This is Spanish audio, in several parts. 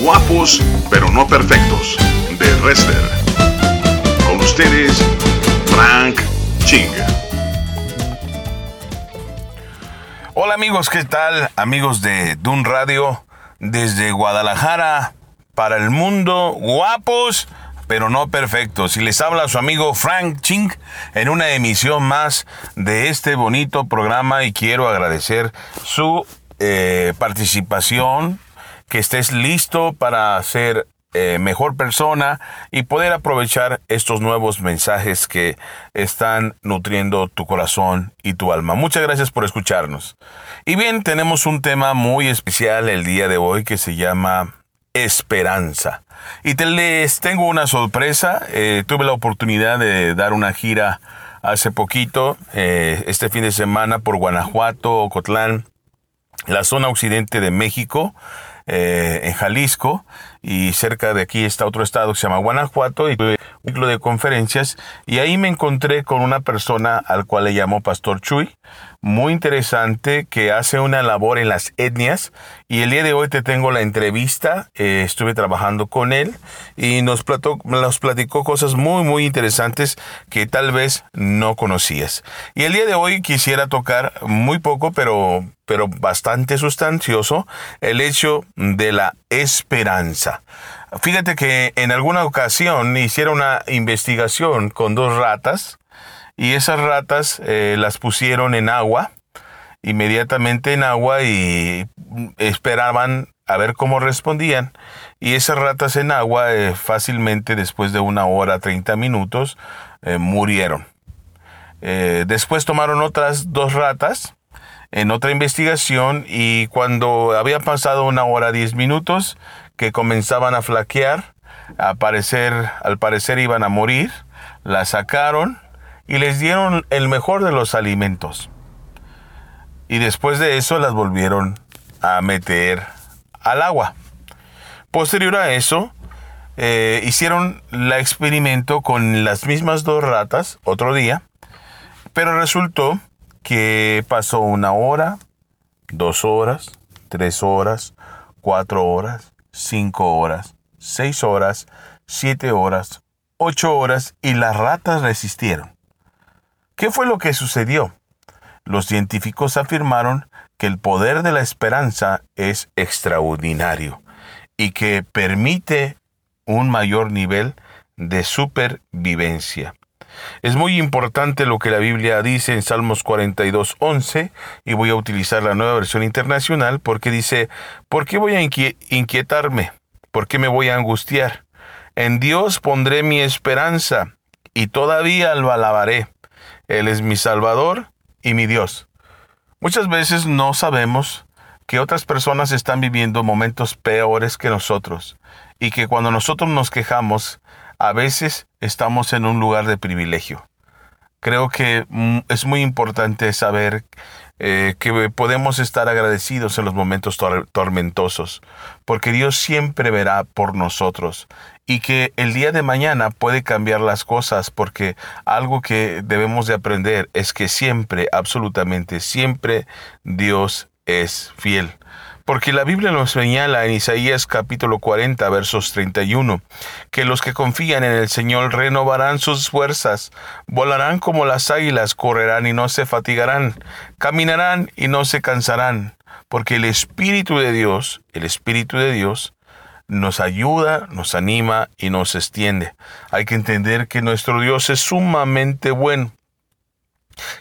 Guapos pero no perfectos de Wrestler. Con ustedes, Frank Ching. Hola amigos, ¿qué tal? Amigos de Dun Radio desde Guadalajara para el mundo, guapos pero no perfectos. Y les habla su amigo Frank Ching en una emisión más de este bonito programa y quiero agradecer su eh, participación, que estés listo para ser eh, mejor persona y poder aprovechar estos nuevos mensajes que están nutriendo tu corazón y tu alma. Muchas gracias por escucharnos. Y bien, tenemos un tema muy especial el día de hoy que se llama esperanza. Y te les tengo una sorpresa. Eh, tuve la oportunidad de dar una gira hace poquito, este fin de semana por Guanajuato, Ocotlán, la zona occidente de México, eh, en Jalisco, y cerca de aquí está otro estado que se llama Guanajuato, y tuve un ciclo de conferencias, y ahí me encontré con una persona al cual le llamo Pastor Chuy, muy interesante que hace una labor en las etnias y el día de hoy te tengo la entrevista, eh, estuve trabajando con él y nos, nos platicó cosas muy muy interesantes que tal vez no conocías. Y el día de hoy quisiera tocar muy poco pero, pero bastante sustancioso el hecho de la esperanza. Fíjate que en alguna ocasión hicieron una investigación con dos ratas, y esas ratas eh, las pusieron en agua, inmediatamente en agua y esperaban a ver cómo respondían. Y esas ratas en agua eh, fácilmente después de una hora, 30 minutos, eh, murieron. después tomaron otras dos ratas en otra investigación y cuando había pasado una hora, 10 minutos, que comenzaban a flaquear, a al parecer iban a morir, las sacaron y les dieron el mejor de los alimentos. Y después de eso las volvieron a meter al agua. Posterior a eso, eh, hicieron el experimento con las mismas dos ratas otro día, pero resultó que pasó una hora, dos horas, tres horas, cuatro horas, cinco horas, seis horas, siete horas, ocho horas y las ratas resistieron. ¿Qué fue lo que sucedió? Los científicos afirmaron que el poder de la esperanza es extraordinario y que permite un mayor nivel de supervivencia. Es muy importante lo que la Biblia dice en Salmos 42.11 y voy a utilizar la nueva versión internacional porque dice, ¿por qué voy a inquietarme? ¿Por qué me voy a angustiar? En Dios pondré mi esperanza y todavía lo alabaré. Él es mi Salvador y mi Dios. Muchas veces no sabemos que otras personas están viviendo momentos peores que nosotros y que cuando nosotros nos quejamos, a veces estamos en un lugar de privilegio. Creo que mm, es muy importante saber eh, que podemos estar agradecidos en los momentos tormentosos, porque Dios siempre verá por nosotros y que el día de mañana puede cambiar las cosas, porque algo que debemos de aprender es que siempre, absolutamente siempre, Dios es fiel. Porque la Biblia nos señala en Isaías capítulo 40 versos 31 que los que confían en el Señor renovarán sus fuerzas, volarán como las águilas, correrán y no se fatigarán, caminarán y no se cansarán, porque el Espíritu de Dios, el Espíritu de Dios, nos ayuda, nos anima y nos extiende. Hay que entender que nuestro Dios es sumamente bueno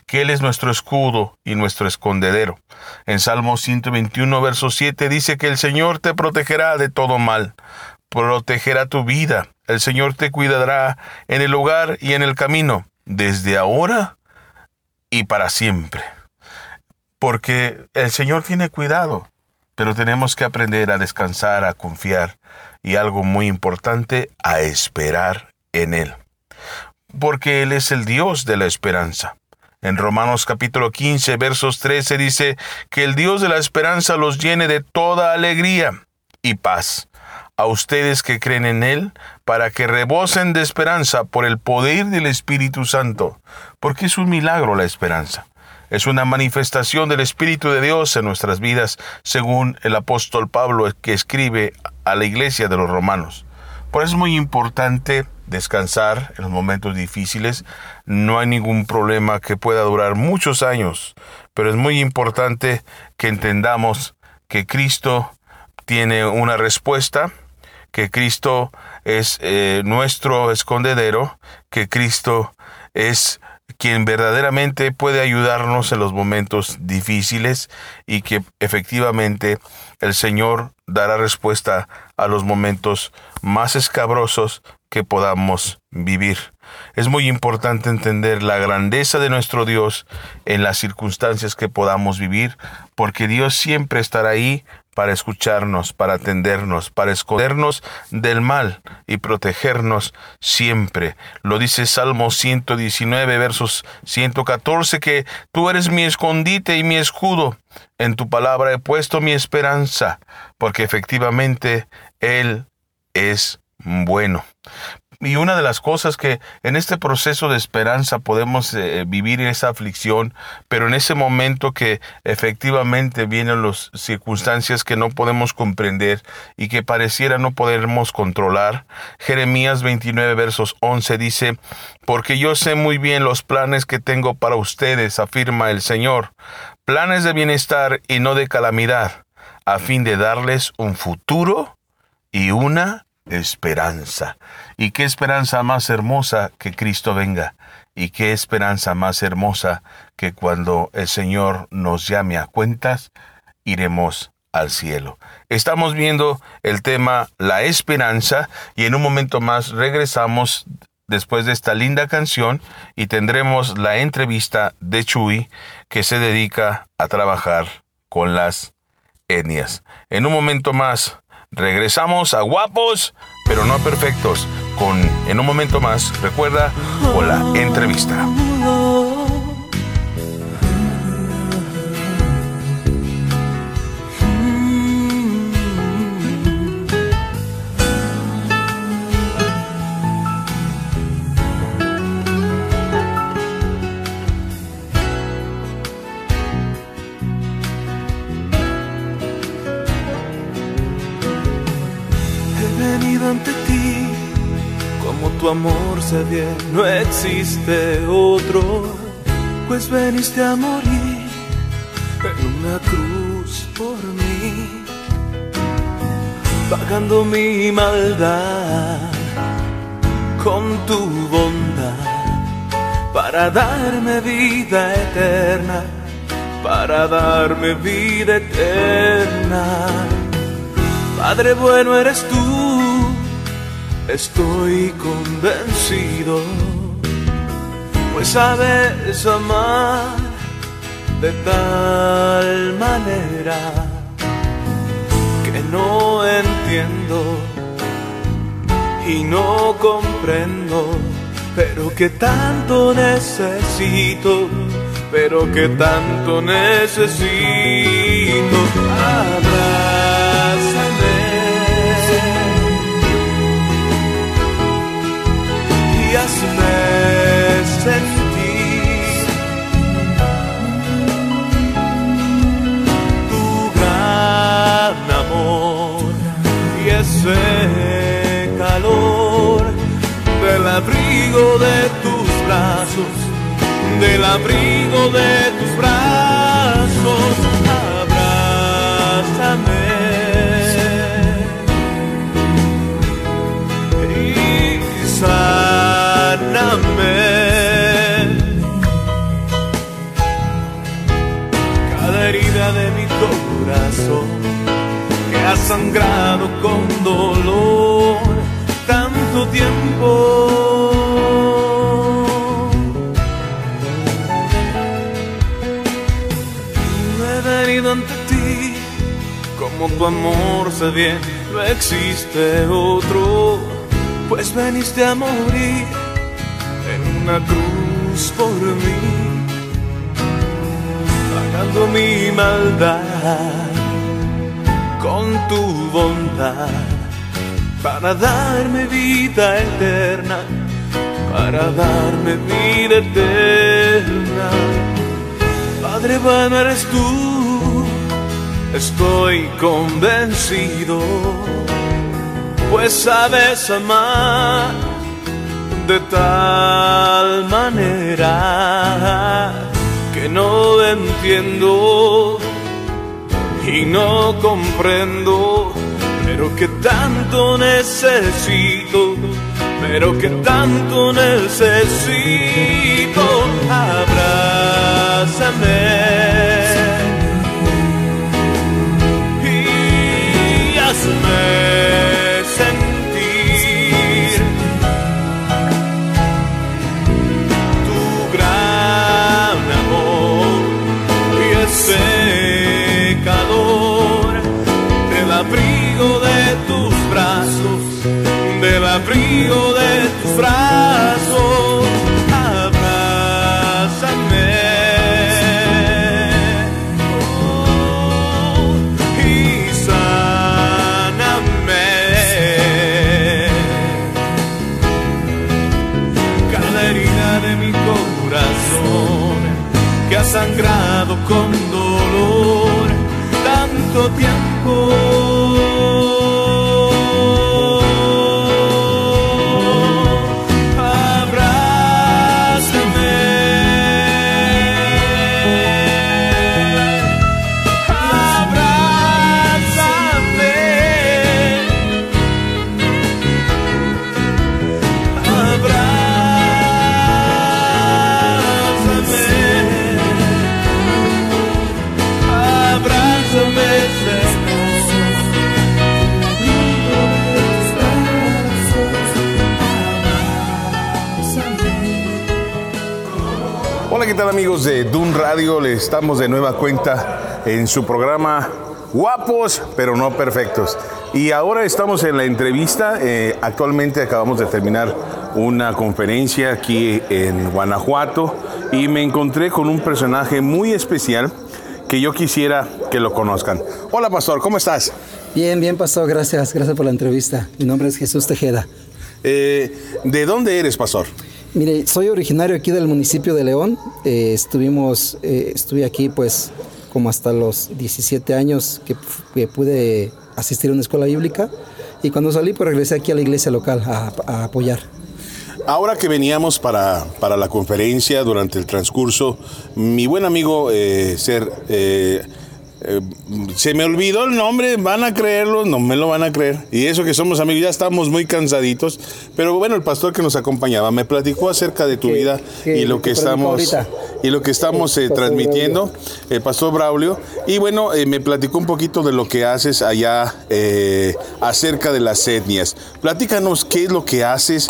que Él es nuestro escudo y nuestro escondedero. En Salmo 121, verso 7 dice que el Señor te protegerá de todo mal, protegerá tu vida, el Señor te cuidará en el hogar y en el camino, desde ahora y para siempre. Porque el Señor tiene cuidado, pero tenemos que aprender a descansar, a confiar y algo muy importante, a esperar en Él. Porque Él es el Dios de la esperanza. En Romanos capítulo 15, versos 13 dice, que el Dios de la esperanza los llene de toda alegría y paz a ustedes que creen en Él, para que rebosen de esperanza por el poder del Espíritu Santo, porque es un milagro la esperanza. es una manifestación del Espíritu de Dios en nuestras vidas, según el apóstol Pablo que escribe a la iglesia de los romanos. Por eso es muy importante descansar en los momentos difíciles. No hay ningún problema que pueda durar muchos años, pero es muy importante que entendamos que Cristo tiene una respuesta, que Cristo es eh, nuestro escondedero, que Cristo es quien verdaderamente puede ayudarnos en los momentos difíciles y que efectivamente el Señor dará respuesta a los momentos más escabrosos que podamos vivir. Es muy importante entender la grandeza de nuestro Dios en las circunstancias que podamos vivir, porque Dios siempre estará ahí para escucharnos, para atendernos, para escondernos del mal y protegernos siempre. Lo dice Salmo 119, versos 114, que tú eres mi escondite y mi escudo. En tu palabra he puesto mi esperanza, porque efectivamente Él es bueno. Y una de las cosas que en este proceso de esperanza podemos eh, vivir esa aflicción, pero en ese momento que efectivamente vienen las circunstancias que no podemos comprender y que pareciera no podemos controlar, Jeremías 29 versos 11 dice, porque yo sé muy bien los planes que tengo para ustedes, afirma el Señor, planes de bienestar y no de calamidad, a fin de darles un futuro y una esperanza. ¿Y qué esperanza más hermosa que Cristo venga? ¿Y qué esperanza más hermosa que cuando el Señor nos llame a cuentas, iremos al cielo? Estamos viendo el tema la esperanza y en un momento más regresamos después de esta linda canción y tendremos la entrevista de Chuy que se dedica a trabajar con las etnias. En un momento más Regresamos a guapos, pero no perfectos, con en un momento más, recuerda, con la entrevista. Amor se bien, no existe otro, pues veniste a morir en una cruz por mí, pagando mi maldad con tu bondad, para darme vida eterna, para darme vida eterna. Padre bueno eres tú Estoy convencido, pues sabes amar de tal manera que no entiendo y no comprendo, pero que tanto necesito, pero que tanto necesito. sentir ese calor del abrigo de tus brazos, del abrigo de tus brazos, sangrado con dolor tanto tiempo. He venido ante ti como tu amor se viene, no existe otro, pues veniste a morir en una cruz por mí pagando mi maldad con tu bondad para darme vida eterna, para darme vida eterna. Padre bueno eres tú, estoy convencido, pues sabes amar de tal manera que no entiendo y no comprendo, pero que tanto necesito, pero que tanto necesito, abrázame. Con amigos de Dun Radio? Le estamos de nueva cuenta en su programa Guapos, pero no perfectos. Y ahora estamos en la entrevista. eh, actualmente acabamos de terminar una conferencia aquí en Guanajuato y me encontré con un personaje muy especial que yo quisiera que lo conozcan. Hola, pastor, ¿cómo estás? Bien, bien, pastor, gracias, gracias por la entrevista. Mi nombre es Jesús Tejeda. Eh, ¿De dónde eres, pastor? Mire, soy originario aquí del municipio de León. Eh, estuvimos, eh, estuve aquí pues como hasta los 17 años que, pude asistir a una escuela bíblica y cuando salí pues regresé aquí a la iglesia local a, a apoyar. Ahora que veníamos para, para la conferencia durante el transcurso, mi buen amigo eh, Ser, eh, eh, se me olvidó el nombre, van a creerlo, no me lo van a creer. Y eso que somos amigos, ya estamos muy cansaditos. Pero bueno, el pastor que nos acompañaba me platicó acerca de tu ¿Qué- vida y lo que estamos y lo que estamos eh, transmitiendo, el pastor Braulio. Y bueno, eh, me platicó un poquito de lo que haces allá eh, acerca de las etnias. Platícanos qué es lo que haces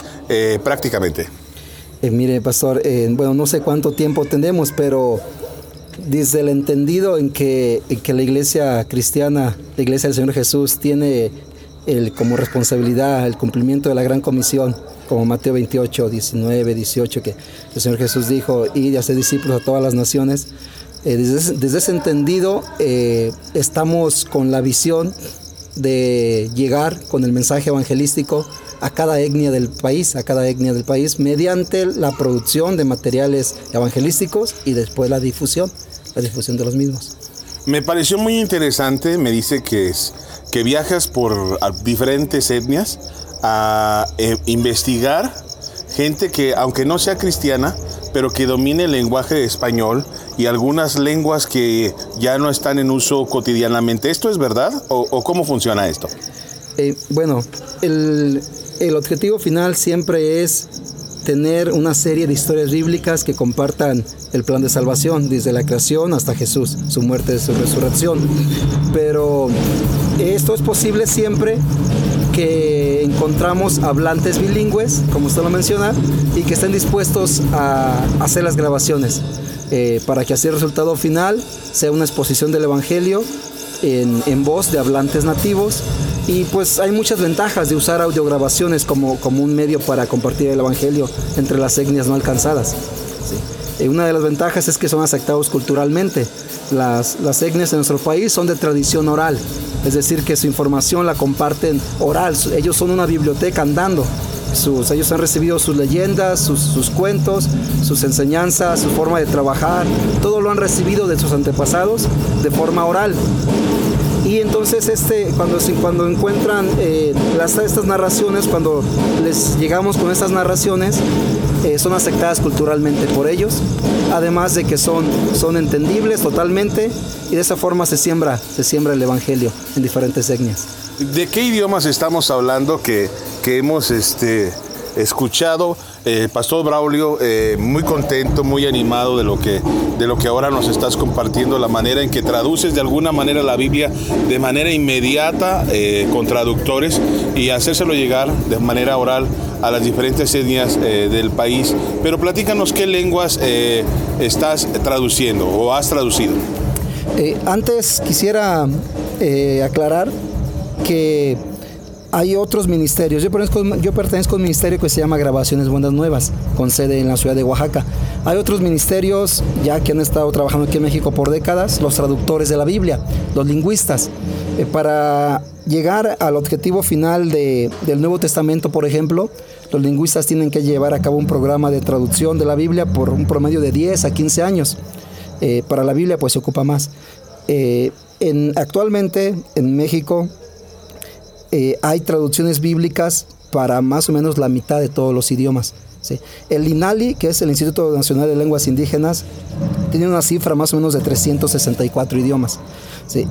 prácticamente. Mire, pastor, bueno, no sé cuánto tiempo tenemos, pero desde el entendido en que, la iglesia cristiana, la iglesia del Señor Jesús, tiene como responsabilidad el cumplimiento de la gran comisión, como Mateo 28, 19, 18, que el Señor Jesús dijo, y de hacer discípulos a todas las naciones. Eh, desde, ese- desde ese entendido, eh, estamos con la visión de llegar con el mensaje evangelístico a cada etnia del país, a cada etnia del país, mediante la producción de materiales evangelísticos y después la difusión, la difusión de los mismos. Me pareció muy interesante, me dice que, es, que viajas por diferentes etnias a eh, investigar gente que, aunque no sea cristiana, pero que domine el lenguaje español y algunas lenguas que ya no están en uso cotidianamente. ¿Esto es verdad o, o cómo funciona esto? Eh, bueno, el, el objetivo final siempre es tener una serie de historias bíblicas que compartan el plan de salvación, desde la creación hasta Jesús, su muerte y su resurrección. Pero esto es posible siempre que encontramos hablantes bilingües, como usted lo menciona, y que estén dispuestos a hacer las grabaciones, eh, para que así el resultado final sea una exposición del Evangelio en, en voz de hablantes nativos. Y pues hay muchas ventajas de usar audiograbaciones como, como un medio para compartir el Evangelio entre las etnias no alcanzadas. ¿sí? Una de las ventajas es que son aceptados culturalmente. Las, las etnias en nuestro país son de tradición oral, es decir, que su información la comparten oral. Ellos son una biblioteca andando. Sus, ellos han recibido sus leyendas, sus, sus, cuentos, sus enseñanzas, su forma de trabajar, todo lo han recibido de sus antepasados de forma oral. Y entonces este, cuando, cuando encuentran eh, estas narraciones, cuando les llegamos con estas narraciones, eh, son aceptadas culturalmente por ellos, además de que son, son entendibles totalmente y de esa forma se siembra, se siembra el Evangelio en diferentes etnias. ¿De qué idiomas estamos hablando que, que hemos este, escuchado? Eh, Pastor Braulio, eh, muy contento, muy animado de lo, que, de lo que ahora nos estás compartiendo, la manera en que traduces de alguna manera la Biblia de manera inmediata eh, con traductores y hacérselo llegar de manera oral a las diferentes etnias del país. Pero platícanos qué lenguas estás traduciendo o has traducido. antes quisiera aclarar que hay otros ministerios. Yo pertenezco, yo a un ministerio que se llama Grabaciones Buenas Nuevas, con sede en la ciudad de Oaxaca. Hay otros ministerios ya que han estado trabajando aquí en México por décadas, los traductores de la Biblia, los lingüistas. Eh, para llegar al objetivo final de, del Nuevo Testamento, por ejemplo, los lingüistas tienen que llevar a cabo un programa de traducción de la Biblia por un promedio de 10 a 15 años. Eh, para la Biblia pues se ocupa más. Eh, en, actualmente en México eh, hay traducciones bíblicas para más o menos la mitad de todos los idiomas. El INALI, que es el Instituto Nacional de Lenguas Indígenas, tiene una cifra más o menos de 364 idiomas.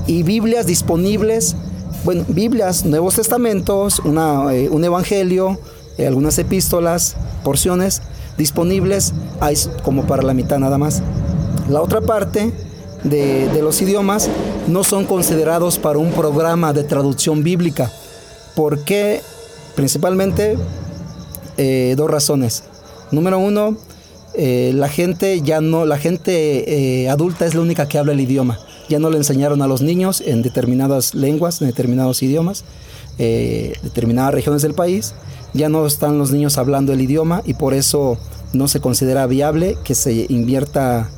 Y Biblias disponibles, bueno, Biblias, Nuevos Testamentos, eh, un Evangelio, eh, algunas epístolas, porciones disponibles, hay como para la mitad nada más. La otra parte de los idiomas no son considerados para un programa de traducción bíblica porque principalmente eh, dos razones. Número uno, eh, la gente ya no, la gente eh, adulta es la única que habla el idioma. Ya no le enseñaron a los niños en determinadas lenguas, en determinados idiomas, determinadas regiones del país. Ya no están los niños hablando el idioma y por eso no se considera viable que se invierta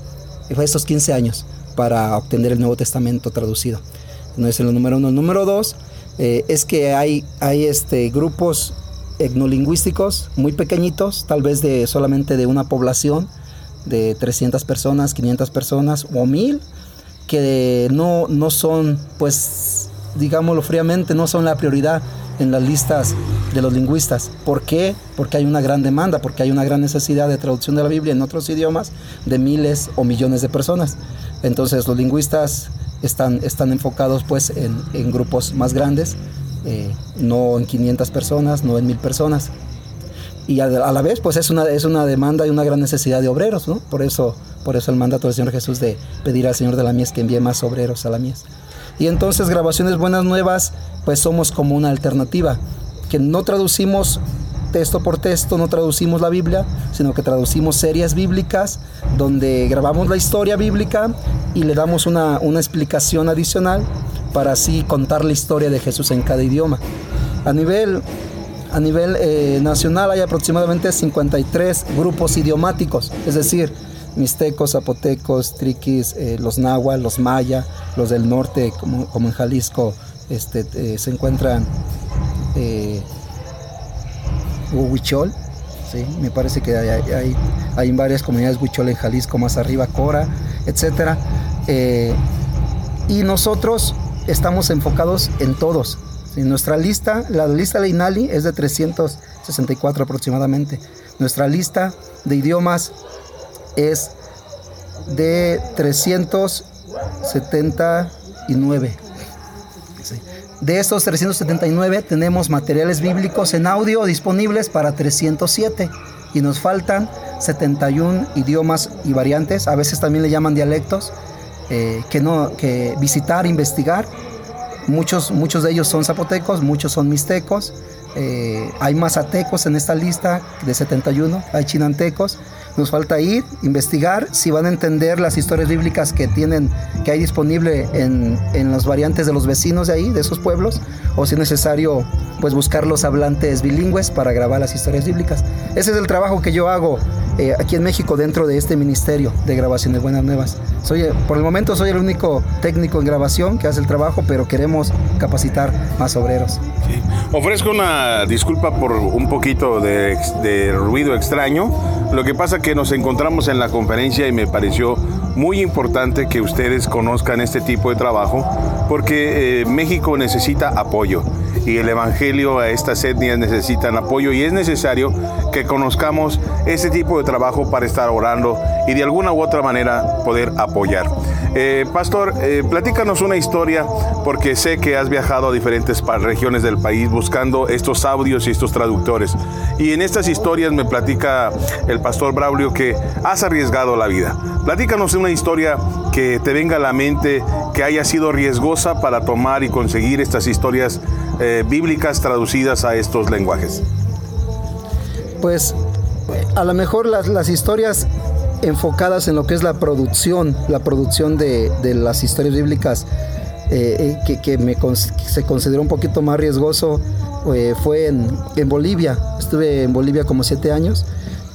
estos 15 años para obtener el Nuevo Testamento traducido. No es el número uno. El número dos, eh, es que hay, hay este, grupos etnolingüísticos muy pequeñitos, tal vez de solamente de una población de 300 personas, 500 personas o 1000, que no, no son, pues, digámoslo fríamente, no son la prioridad en las listas de los lingüistas. ¿Por qué? Porque hay una gran demanda, porque hay una gran necesidad de traducción de la Biblia en otros idiomas de miles o millones de personas. Entonces los lingüistas están, están enfocados pues en, grupos más grandes, eh, no en 500 personas, no en 1000 personas. Y a, la vez pues es una, es una demanda y una gran necesidad de obreros, ¿no? Por eso, por eso el mandato del Señor Jesús de pedir al Señor de la mies que envíe más obreros a la mies. Y entonces grabaciones buenas nuevas pues somos como una alternativa, que no traducimos texto por texto, no traducimos la Biblia, sino que traducimos series bíblicas donde grabamos la historia bíblica y le damos una, explicación adicional para así contar la historia de Jesús en cada idioma. A nivel, a nivel eh, nacional hay aproximadamente 53 grupos idiomáticos, es decir, mixtecos, zapotecos, triquis, eh, los náhuatl, los maya, los del norte, como, como en Jalisco, este, eh, se encuentran Huichol, ¿sí? me parece que hay, hay, varias comunidades Huichol en Jalisco, más arriba Cora, etc. Eh, y nosotros estamos enfocados en todos. En nuestra lista, la lista de INALI es de 364 aproximadamente. Nuestra lista de idiomas es de 379. De estos 379 tenemos materiales bíblicos en audio disponibles para 307 y nos faltan 71 idiomas y variantes, a veces también le llaman dialectos, eh, que, no, que visitar, investigar. Muchos, muchos de ellos son zapotecos, muchos son mixtecos, eh, hay mazatecos en esta lista de 71, hay chinantecos, Nos falta ir, investigar, si van a entender las historias bíblicas que tienen, que hay disponible en, en las variantes de los vecinos de ahí, de esos pueblos, o si es necesario pues buscar los hablantes bilingües para grabar las historias bíblicas. Ese es el trabajo que yo hago eh, aquí en México dentro de este ministerio de grabación de Buenas Nuevas. Soy, eh, por el momento soy el único técnico en grabación que hace el trabajo, pero queremos capacitar más obreros. Ofrezco una disculpa por un poquito de, de ruido extraño. Lo que pasa que nos encontramos en la conferencia y me pareció muy importante que ustedes conozcan este tipo de trabajo porque eh, México necesita apoyo y el Evangelio a estas etnias necesitan apoyo y es necesario que conozcamos este tipo de trabajo para estar orando y de alguna u otra manera poder apoyar. Eh, pastor, eh, platícanos una historia porque sé que has viajado a diferentes regiones del país buscando estos audios y estos traductores. Y en estas historias me platica el pastor Braulio que has arriesgado la vida. Platícanos una historia que te venga a la mente que haya sido riesgosa para tomar y conseguir estas historias eh, bíblicas traducidas a estos lenguajes. Pues a lo mejor las, las historias enfocadas en lo que es la producción, la producción de, de las historias bíblicas, eh, eh, que, que me, se consideró un poquito más riesgoso, eh, fue en, en, Bolivia. Estuve en Bolivia como siete años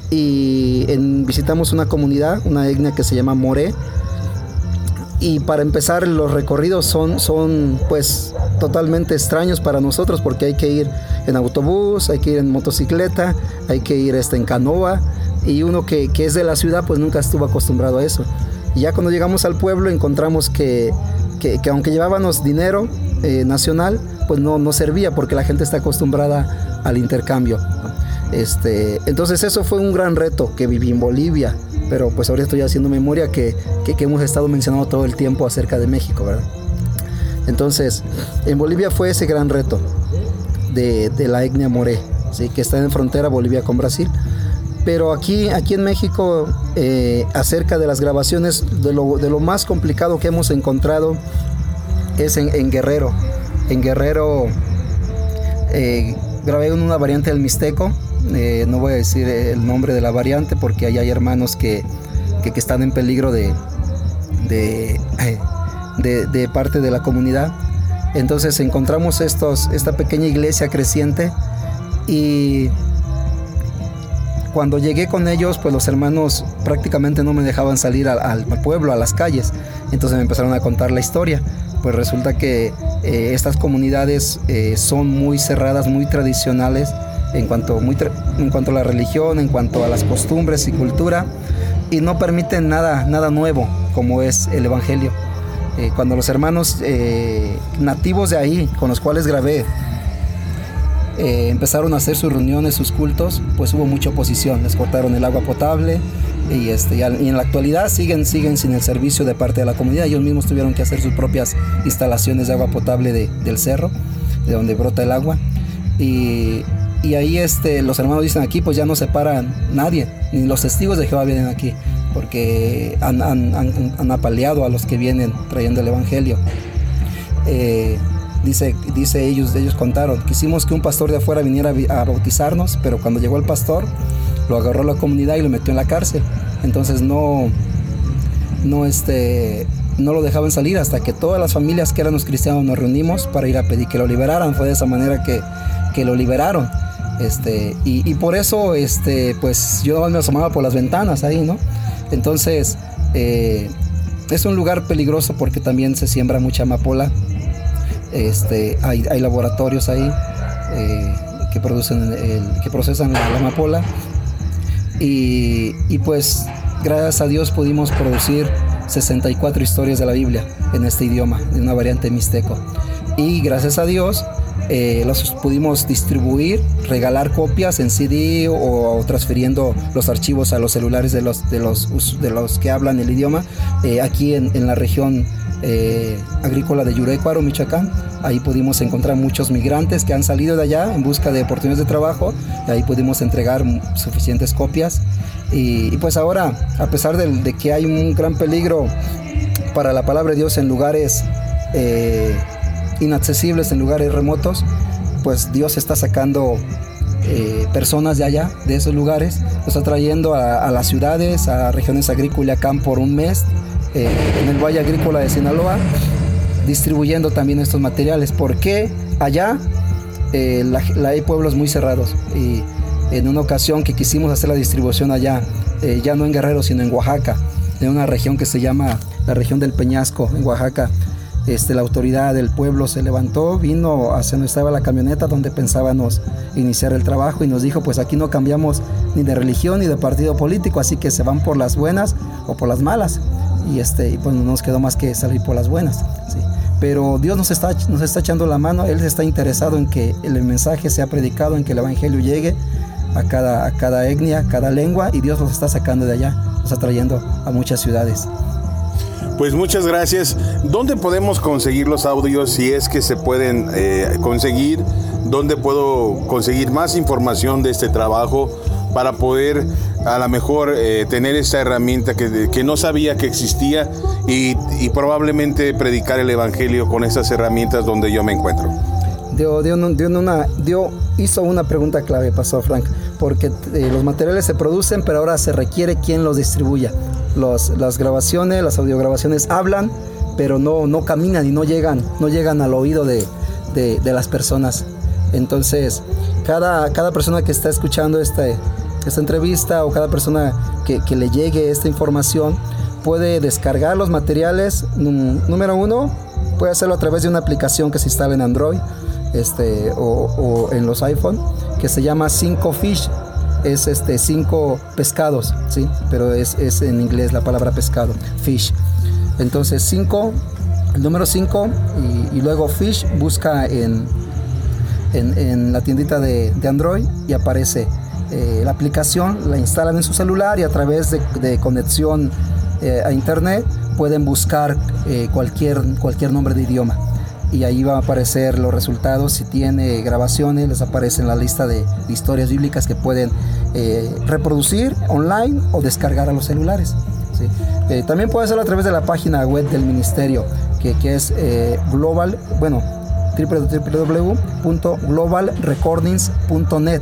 y visitamos una comunidad, una etnia que se llama Moré. Y para empezar, los recorridos son, son pues totalmente extraños para nosotros porque hay que ir en autobús, hay que ir en motocicleta, hay que ir este, en canoa y uno que, que, es de la ciudad pues nunca estuvo acostumbrado a eso. Y ya cuando llegamos al pueblo encontramos que, que, que aunque llevábamos dinero eh, nacional, pues no, no servía porque la gente está acostumbrada al intercambio. Este, entonces eso fue un gran reto que viví en Bolivia, pero pues ahora estoy haciendo memoria que, que, hemos estado mencionando todo el tiempo acerca de México, ¿verdad? Entonces, en Bolivia fue ese gran reto de, la etnia Moré, ¿sí? que está en frontera Bolivia con Brasil. Pero aquí, aquí en México, eh, acerca de las grabaciones, de lo, de lo, más complicado que hemos encontrado es en, Guerrero. En Guerrero eh, grabé una variante del Mixteco. Eh, no voy a decir el nombre de la variante porque ahí hay hermanos que, que, están en peligro de, de, de, parte de la comunidad. Entonces encontramos estos, esta pequeña iglesia creciente y cuando llegué con ellos, pues los hermanos prácticamente no me dejaban salir al, al, pueblo, a las calles. Entonces me empezaron a contar la historia. Pues resulta que eh, estas comunidades eh, son muy cerradas, muy tradicionales en cuanto, muy en cuanto a la religión, en cuanto a las costumbres y cultura, y no permiten nada, nada nuevo como es el Evangelio. Eh, cuando los hermanos eh, nativos de ahí, con los cuales grabé, eh, empezaron a hacer sus reuniones, sus cultos, pues hubo mucha oposición, les cortaron el agua potable y, este, y, en la actualidad siguen, siguen sin el servicio de parte de la comunidad, ellos mismos tuvieron que hacer sus propias instalaciones de agua potable de, del cerro, de donde brota el agua. Y, y ahí este, los hermanos dicen aquí, pues ya no se para nadie, ni los testigos de Jehová vienen aquí, porque han, han, han, apaleado a los que vienen trayendo el Evangelio. Eh, Dice, dice ellos, ellos contaron, quisimos que un pastor de afuera viniera a bautizarnos, pero cuando llegó el pastor, lo agarró la comunidad y lo metió en la cárcel. Entonces no, no, este, no lo dejaban salir hasta que todas las familias que eran los cristianos nos reunimos para ir a pedir que lo liberaran. Fue de esa manera que, que lo liberaron. Este, y, por eso, este, pues yo me asomaba por las ventanas ahí, ¿no? Entonces, eh, es un lugar peligroso porque también se siembra mucha amapola este, hay, laboratorios ahí eh, que, producen que procesan la, la amapola y, y, pues gracias a Dios pudimos producir 64 historias de la Biblia en este idioma, en una variante mixteco. Y gracias a Dios eh, los pudimos distribuir, regalar copias en CD o, transfiriendo los archivos a los celulares de los, de los, que hablan el idioma eh, aquí en, en la región eh, agrícola de Yurecuaro, Michoacán. Ahí pudimos encontrar muchos migrantes que han salido de allá en busca de oportunidades de trabajo. Y ahí pudimos entregar suficientes copias. Y, pues ahora, a pesar de, de, que hay un gran peligro para la palabra de Dios en lugares eh, inaccesibles, en lugares remotos, pues Dios está sacando eh, personas de allá, de esos lugares, los está trayendo a, las ciudades, a regiones agrícolas acá por un mes, eh, en el Valle Agrícola de Sinaloa, distribuyendo también estos materiales. porque allá eh, hay pueblos muy cerrados? Y en una ocasión que quisimos hacer la distribución allá, ya no en Guerrero, sino en Oaxaca, en una región que se llama la región del Peñasco, en Oaxaca, este, la autoridad del pueblo se levantó, vino hacia donde estaba la camioneta donde pensábamos iniciar el trabajo y nos dijo, pues aquí no cambiamos ni de religión ni de partido político, así que se van por las buenas o por las malas. Y este, pues no nos quedó más que salir por las buenas. Pero Dios nos está, nos está echando la mano, Él está interesado en que el mensaje sea predicado, en que el Evangelio llegue a cada, a cada etnia, a cada lengua, y Dios nos está sacando de allá, nos está trayendo a muchas ciudades. Pues muchas gracias. ¿Dónde podemos conseguir los audios si es que se pueden eh, conseguir? ¿Dónde puedo conseguir más información de este trabajo para poder a lo mejor eh, tener esta herramienta que, que, no sabía que existía y, probablemente predicar el Evangelio con esas herramientas donde yo me encuentro? Dio, dio, una, dio, hizo una pregunta clave, pasó Frank, porque eh, los materiales se producen, pero ahora se requiere quien los distribuya las grabaciones, las audiograbaciones hablan, pero no, no caminan y no llegan, no llegan al oído de, las personas. Entonces, cada, cada persona que está escuchando este, esta entrevista o cada persona que, le llegue esta información puede descargar los materiales. Número uno, puede hacerlo a través de una aplicación que se instala en Android este, o, en los iPhone que se llama 5Fish es este cinco pescados, ¿sí? Pero es, en inglés la palabra pescado, fish. Entonces cinco, el número 5 y, luego fish busca en, en, la tiendita de, Android y aparece eh, la aplicación, la instalan en su celular y a través de, conexión eh, a internet pueden buscar eh, cualquier, cualquier nombre de idioma y ahí va a aparecer los resultados. Si tiene grabaciones, les aparece en la lista de, historias bíblicas que pueden eh, reproducir online o descargar a los celulares. Eh, también puede hacerlo a través de la página web del ministerio, que, es eh, global, bueno, www.globalrecordings.net.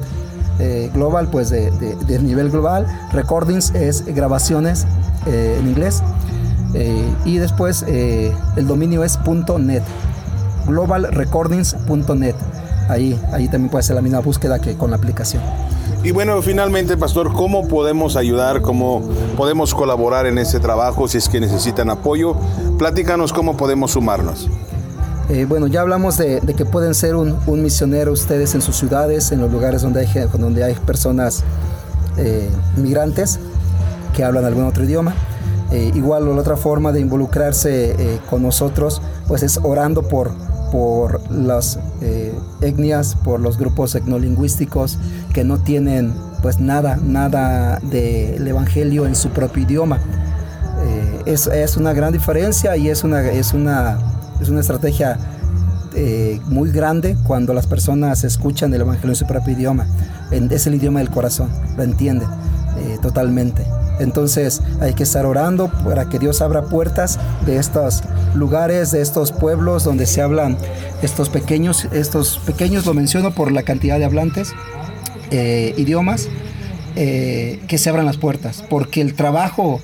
global, pues de, nivel global. Recordings es grabaciones en inglés. y después el dominio es .net globalrecordings.net. Ahí, ahí también puede ser la misma búsqueda que con la aplicación. Y bueno, finalmente, Pastor, ¿cómo podemos ayudar? ¿Cómo podemos colaborar en este trabajo si es que necesitan apoyo? Platícanos cómo podemos sumarnos. Eh, bueno, ya hablamos de, que pueden ser un, misionero ustedes en sus ciudades, en los lugares donde hay, donde hay personas eh, migrantes que hablan algún otro idioma. Eh, igual la otra forma de involucrarse con nosotros pues es orando por, por las eh, etnias, por los grupos etnolingüísticos que no tienen pues nada, nada del evangelio en su propio idioma. Eh, es, es, una gran diferencia y es una, es una, es una estrategia eh, muy grande cuando las personas escuchan el evangelio en su propio idioma. es el idioma del corazón, lo entienden totalmente. Entonces hay que estar orando para que Dios abra puertas de estos lugares, de estos pueblos donde se hablan estos pequeños, estos pequeños lo menciono por la cantidad de hablantes, eh, idiomas, eh, que se abran las puertas, porque el trabajo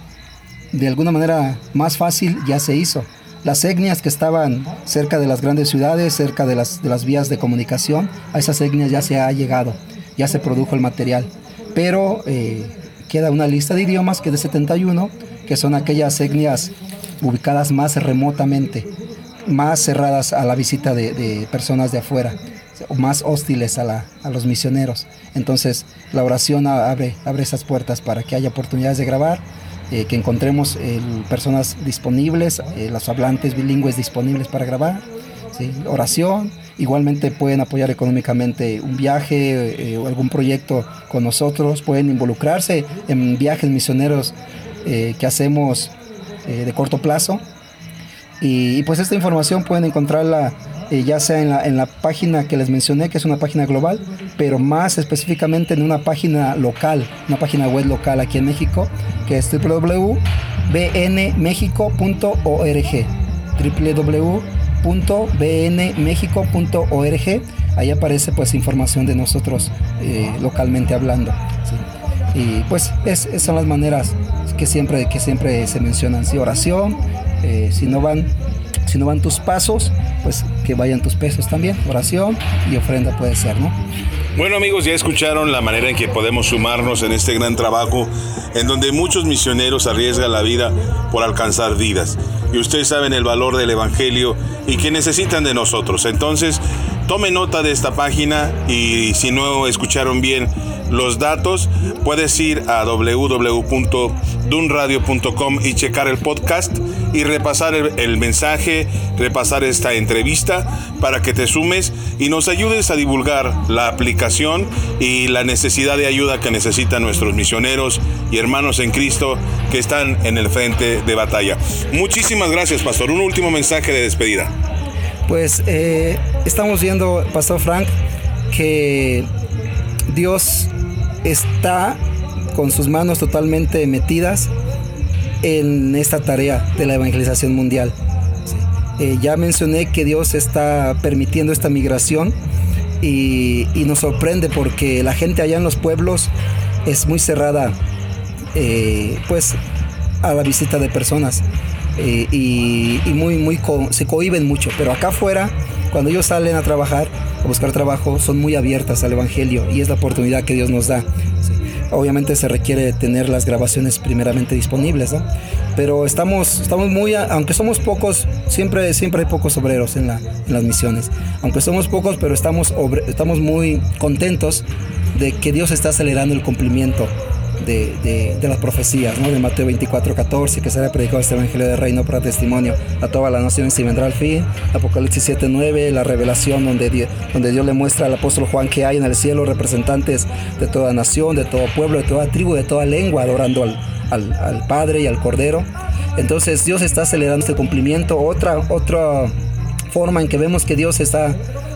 de alguna manera más fácil ya se hizo. Las etnias que estaban cerca de las grandes ciudades, cerca de las, de las vías de comunicación, a esas etnias ya se ha llegado, ya se produjo el material. Pero eh, queda una lista de idiomas que de 71, que son aquellas etnias ubicadas más remotamente, más cerradas a la visita de, personas de afuera, más hostiles a, los misioneros. Entonces la oración abre, abre esas puertas para que haya oportunidades de grabar, eh, que encontremos eh, personas disponibles, eh, los hablantes bilingües disponibles para grabar, oración. Igualmente pueden apoyar económicamente un viaje o algún proyecto con nosotros, pueden involucrarse en viajes misioneros que hacemos eh, de corto plazo. Y, pues esta información pueden encontrarla eh, ya sea en la, en la, página que les mencioné, que es una página global, pero más específicamente en una página local, una página web local aquí en México, que es www.bnmexico.org www.bnmexico.org ahí aparece pues información de nosotros eh, localmente hablando. Y pues es, son las maneras que siempre, que siempre se mencionan, sí, oración, eh, si no van si no van tus pasos, pues que vayan tus pesos también, oración y ofrenda puede ser, ¿no? Bueno amigos, ya escucharon la manera en que podemos sumarnos en este gran trabajo en donde muchos misioneros arriesgan la vida por alcanzar vidas. Y ustedes saben el valor del Evangelio y que necesitan de nosotros. Entonces, tome nota de esta página y si no escucharon bien los datos, puedes ir a www.dunradio.com y checar el podcast y repasar el, mensaje, repasar esta entrevista para que te sumes y nos ayudes a divulgar la aplicación y la necesidad de ayuda que necesitan nuestros misioneros y hermanos en Cristo que están en el frente de batalla. Muchísimas gracias, Pastor. Un último mensaje de despedida. Pues eh, estamos viendo, Pastor Frank, que Dios está con sus manos totalmente metidas en esta tarea de la evangelización mundial. Eh, ya mencioné que Dios está permitiendo esta migración y, nos sorprende porque la gente allá en los pueblos es muy cerrada eh, pues a la visita de personas eh, y, muy, muy se cohiben mucho, pero acá afuera cuando ellos salen a trabajar, a buscar trabajo, son muy abiertas al Evangelio y es la oportunidad que Dios nos da. Obviamente se requiere tener las grabaciones primeramente disponibles. Pero estamos, estamos muy, aunque somos pocos, siempre, siempre hay pocos obreros en las misiones. Aunque somos pocos, pero estamos, estamos muy contentos de que Dios está acelerando el cumplimiento de, las profecías, ¿no? de Mateo 24, 14, que será predicado este Evangelio de Reino para testimonio a todas las naciones y vendrá al fin. Apocalipsis 7, 9, la revelación donde Dios, donde Dios le muestra al apóstol Juan que hay en el cielo representantes de toda nación, de todo pueblo, de toda tribu, de toda lengua, adorando al, al, Padre y al Cordero. Entonces Dios está acelerando este cumplimiento. Otra, otra forma en que vemos que Dios está,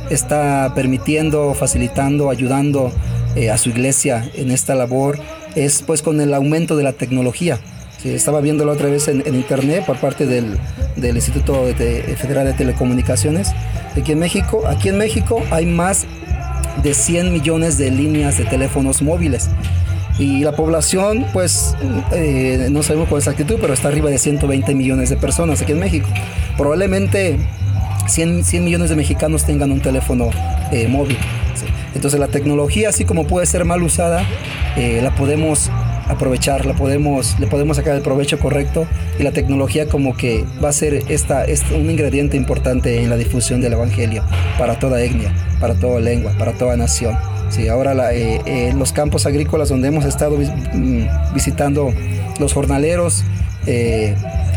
está permitiendo, facilitando, ayudando eh, a su iglesia en esta labor es pues con el aumento de la tecnología. estaba viendo la otra vez en, internet por parte del, Instituto Federal de Telecomunicaciones aquí en México. Aquí en México hay más de 100 millones de líneas de teléfonos móviles. Y la población, pues, eh, no sabemos con exactitud, pero está arriba de 120 millones de personas aquí en México. Probablemente 100, 100 millones de mexicanos tengan un teléfono eh, móvil. Entonces la tecnología, así como puede ser mal usada, eh, la podemos aprovechar, la podemos, le podemos sacar el provecho correcto y la tecnología como que va a ser esta, un ingrediente importante en la difusión del Evangelio para toda etnia, para toda lengua, para toda nación. Sí, ahora eh, eh, en los campos agrícolas donde hemos estado mm, visitando los jornaleros,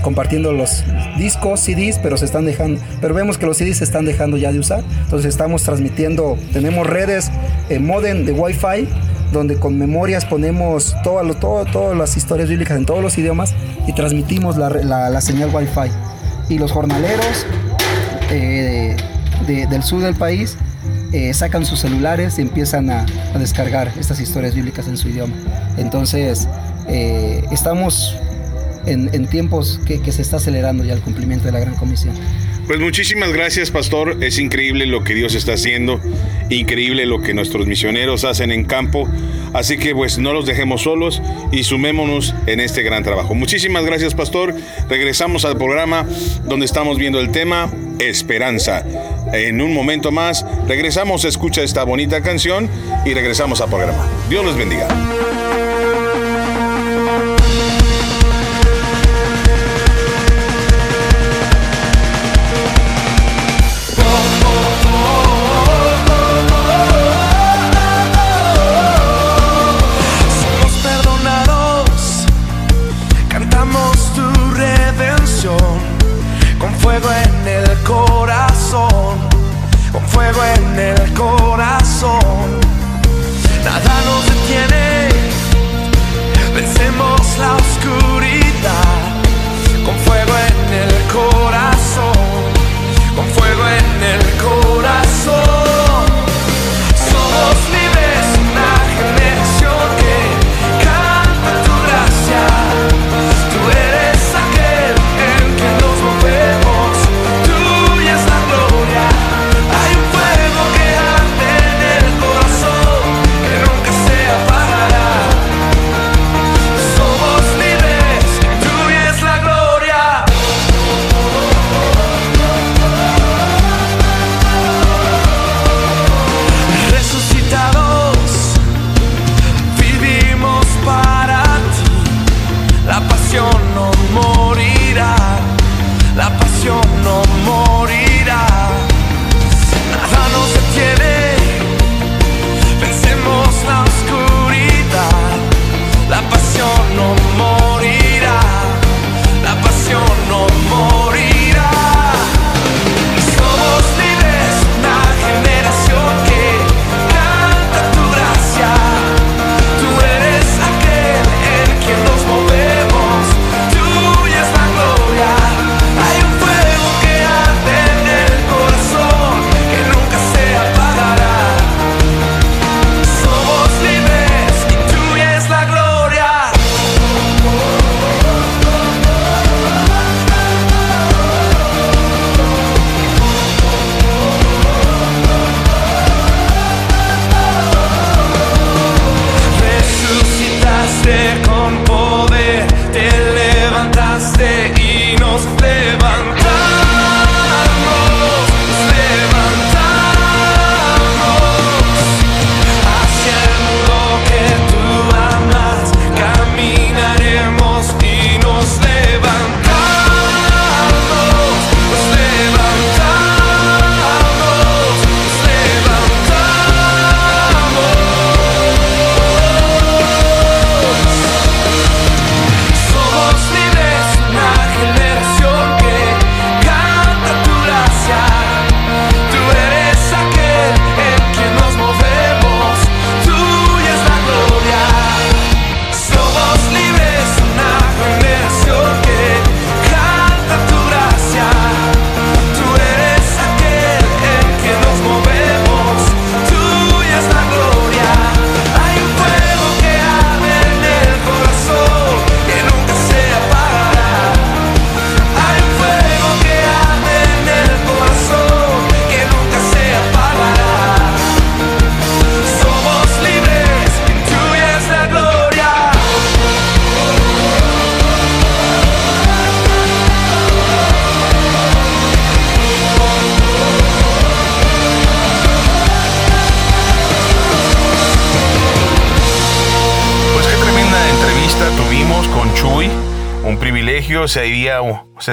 compartiendo los discos, CDs, pero se están dejando, pero vemos que los CDs se están dejando ya de usar. Entonces estamos transmitiendo, tenemos redes eh, modem de Wi-Fi donde con memorias ponemos todo, todo, todas las historias bíblicas en todos los idiomas y transmitimos la, señal Wi-Fi. Y los jornaleros eh, del sur del país eh, sacan sus celulares y empiezan a, descargar estas historias bíblicas en su idioma. Entonces, estamos en, tiempos que, se está acelerando ya el cumplimiento de la Gran Comisión. Pues muchísimas gracias, pastor. Es increíble lo que Dios está haciendo, increíble lo que nuestros misioneros hacen en campo. Así que pues no los dejemos solos y sumémonos en este gran trabajo. Muchísimas gracias, pastor. Regresamos al programa donde estamos viendo el tema Esperanza. En un momento más regresamos, escucha esta bonita canción y regresamos al programa. Dios los bendiga.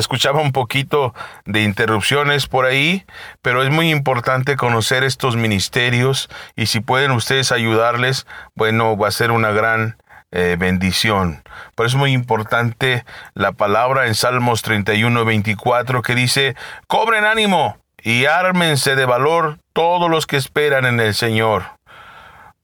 Escuchaba un poquito de interrupciones por ahí, pero es muy importante conocer estos ministerios y si pueden ustedes ayudarles, bueno, va a ser una gran eh, bendición. Por eso es muy importante la palabra en Salmos 31, 24 que dice, cobren ánimo y ármense de valor todos los que esperan en el Señor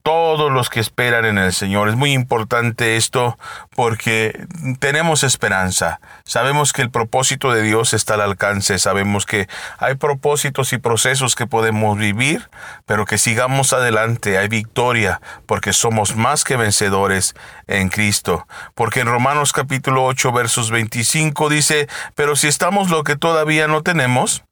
todos los que esperan en el Señor. Es muy importante esto porque tenemos esperanza. Sabemos que el propósito de Dios está al alcance. Sabemos que hay propósitos y procesos que podemos vivir, pero que sigamos adelante. Hay victoria porque somos más que vencedores en Cristo. Porque en Romanos capítulo 8 versos 25 dice, pero si estamos lo que todavía no tenemos,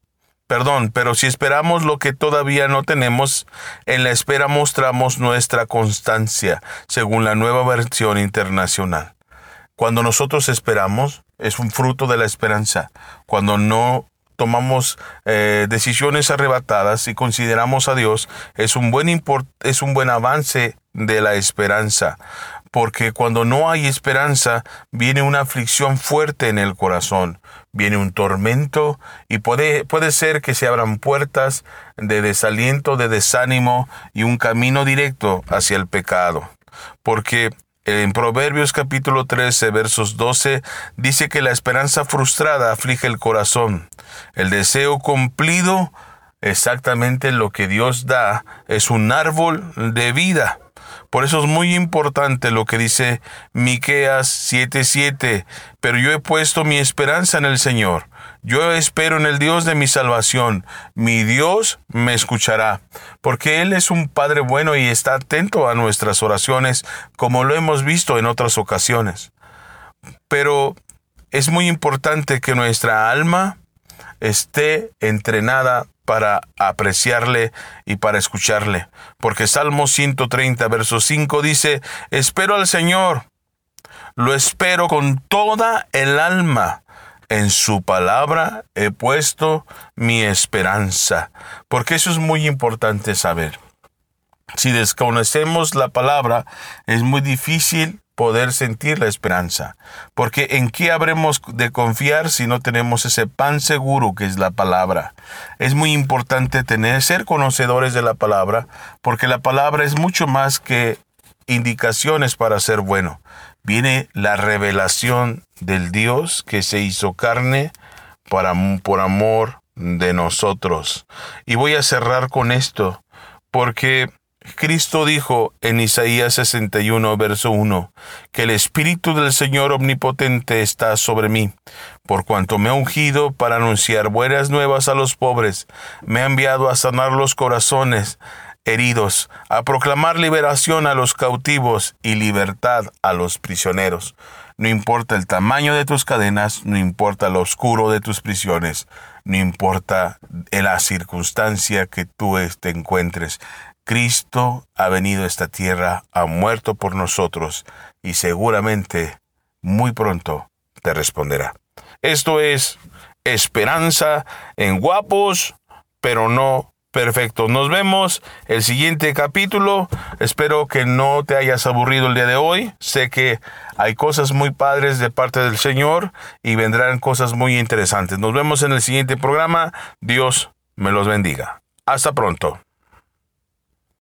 Perdón, pero si esperamos lo que todavía no tenemos, en la espera mostramos nuestra constancia, según la nueva versión internacional. Cuando nosotros esperamos, es un fruto de la esperanza. Cuando no tomamos eh, decisiones arrebatadas y consideramos a Dios, es un buen es un buen avance de la esperanza. Porque cuando no hay esperanza, viene una aflicción fuerte en el corazón, viene un tormento y puede, puede ser que se abran puertas de desaliento, de desánimo y un camino directo hacia el pecado. Porque en Proverbios capítulo 13, versos 12, dice que la esperanza frustrada aflige el corazón. El deseo cumplido, exactamente lo que Dios da, es un árbol de vida. Por eso es muy importante lo que dice Miqueas 7:7, pero yo he puesto mi esperanza en el Señor. Yo espero en el Dios de mi salvación. Mi Dios me escuchará, porque Él es un Padre bueno y está atento a nuestras oraciones, como lo hemos visto en otras ocasiones. Pero es muy importante que nuestra alma esté entrenada para apreciarle y para escucharle. Porque Salmo 130, verso 5 dice, espero al Señor, lo espero con toda el alma. En su palabra he puesto mi esperanza. Porque eso es muy importante saber. Si desconocemos la palabra, es muy difícil poder sentir la esperanza. Porque ¿en qué habremos de confiar si no tenemos ese pan seguro que es la palabra? Es muy importante tener, ser conocedores de la palabra, porque la palabra es mucho más que indicaciones para ser bueno. Viene la revelación del Dios que se hizo carne para, por amor de nosotros. Y voy a cerrar con esto, porque Cristo dijo en Isaías 61, verso 1, que el Espíritu del Señor Omnipotente está sobre mí, por cuanto me ha ungido para anunciar buenas nuevas a los pobres, me ha enviado a sanar los corazones heridos, a proclamar liberación a los cautivos y libertad a los prisioneros. No importa el tamaño de tus cadenas, no importa lo oscuro de tus prisiones, no importa la circunstancia que tú te encuentres. Cristo ha venido a esta tierra, ha muerto por nosotros y seguramente muy pronto te responderá. Esto es esperanza en guapos, pero no perfectos. Nos vemos el siguiente capítulo. Espero que no te hayas aburrido el día de hoy. Sé que hay cosas muy padres de parte del Señor y vendrán cosas muy interesantes. Nos vemos en el siguiente programa. Dios me los bendiga. Hasta pronto.